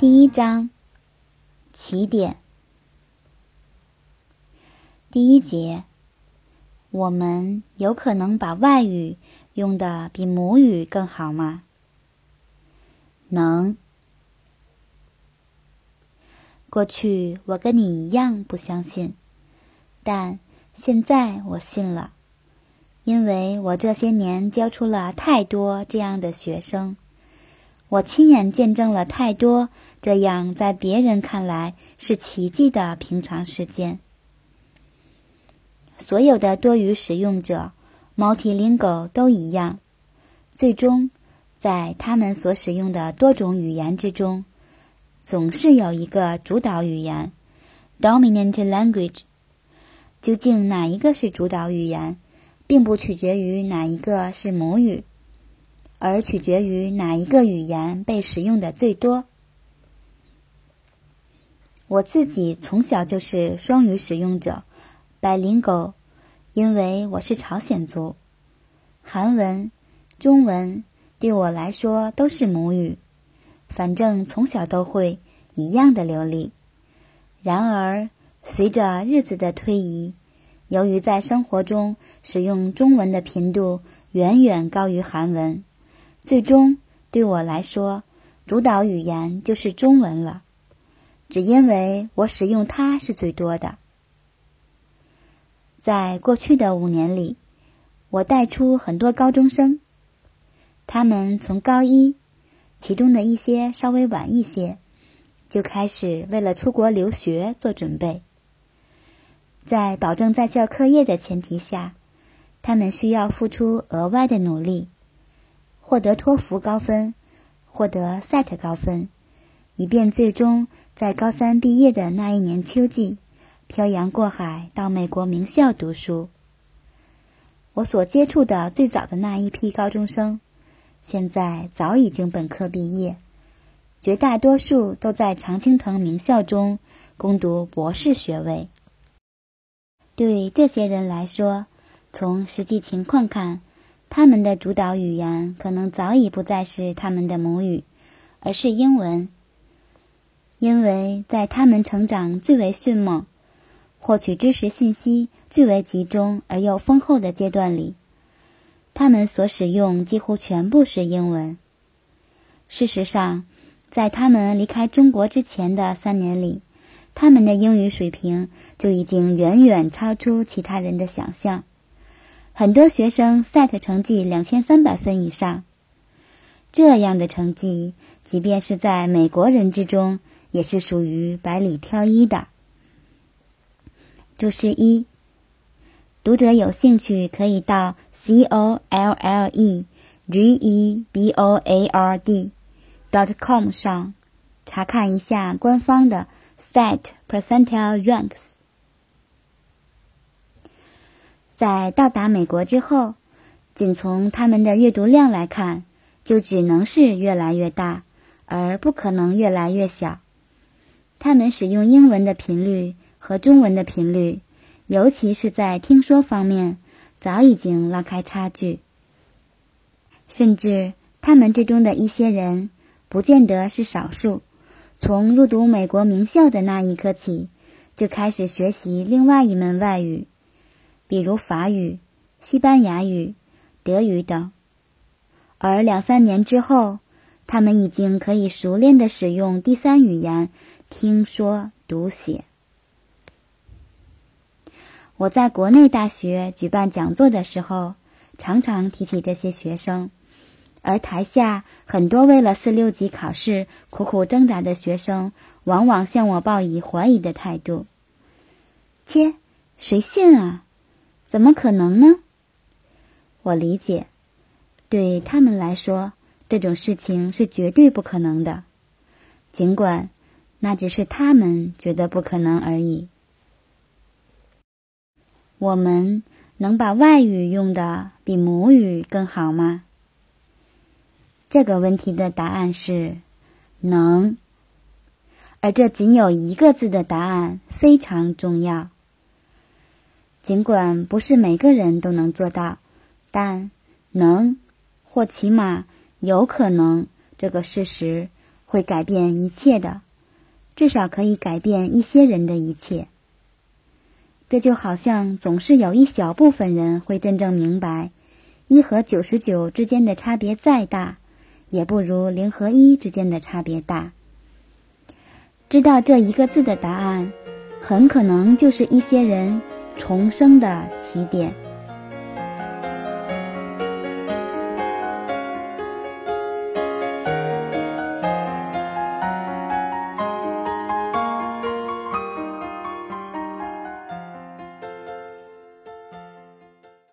第一章起点，第一节，我们有可能把外语用的比母语更好吗？能。过去我跟你一样不相信，但现在我信了，因为我这些年教出了太多这样的学生。我亲眼见证了太多这样在别人看来是奇迹的平常事件。所有的多语使用者，multilingual 都一样，最终在他们所使用的多种语言之中，总是有一个主导语言 （dominant language）。究竟哪一个是主导语言，并不取决于哪一个是母语。而取决于哪一个语言被使用的最多。我自己从小就是双语使用者，bilingual，因为我是朝鲜族，韩文、中文对我来说都是母语，反正从小都会一样的流利。然而，随着日子的推移，由于在生活中使用中文的频度远远高于韩文。最终，对我来说，主导语言就是中文了，只因为我使用它是最多的。在过去的五年里，我带出很多高中生，他们从高一，其中的一些稍微晚一些，就开始为了出国留学做准备。在保证在校课业的前提下，他们需要付出额外的努力。获得托福高分，获得 SAT 高分，以便最终在高三毕业的那一年秋季，漂洋过海到美国名校读书。我所接触的最早的那一批高中生，现在早已经本科毕业，绝大多数都在常青藤名校中攻读博士学位。对这些人来说，从实际情况看，他们的主导语言可能早已不再是他们的母语，而是英文，因为在他们成长最为迅猛、获取知识信息最为集中而又丰厚的阶段里，他们所使用几乎全部是英文。事实上，在他们离开中国之前的三年里，他们的英语水平就已经远远超出其他人的想象。很多学生 SAT 成绩两千三百分以上，这样的成绩，即便是在美国人之中，也是属于百里挑一的。注释一：读者有兴趣可以到 c o l l e g e b o a r d dot com 上查看一下官方的 SAT percentile ranks。在到达美国之后，仅从他们的阅读量来看，就只能是越来越大，而不可能越来越小。他们使用英文的频率和中文的频率，尤其是在听说方面，早已经拉开差距。甚至他们之中的一些人，不见得是少数，从入读美国名校的那一刻起，就开始学习另外一门外语。比如法语、西班牙语、德语等，而两三年之后，他们已经可以熟练的使用第三语言听说读写。我在国内大学举办讲座的时候，常常提起这些学生，而台下很多为了四六级考试苦苦挣扎的学生，往往向我报以怀疑的态度：“切，谁信啊？”怎么可能呢？我理解，对他们来说，这种事情是绝对不可能的，尽管那只是他们觉得不可能而已。我们能把外语用的比母语更好吗？这个问题的答案是能，而这仅有一个字的答案非常重要。尽管不是每个人都能做到，但能或起码有可能这个事实会改变一切的，至少可以改变一些人的一切。这就好像总是有一小部分人会真正明白，一和九十九之间的差别再大，也不如零和一之间的差别大。知道这一个字的答案，很可能就是一些人重生的起点。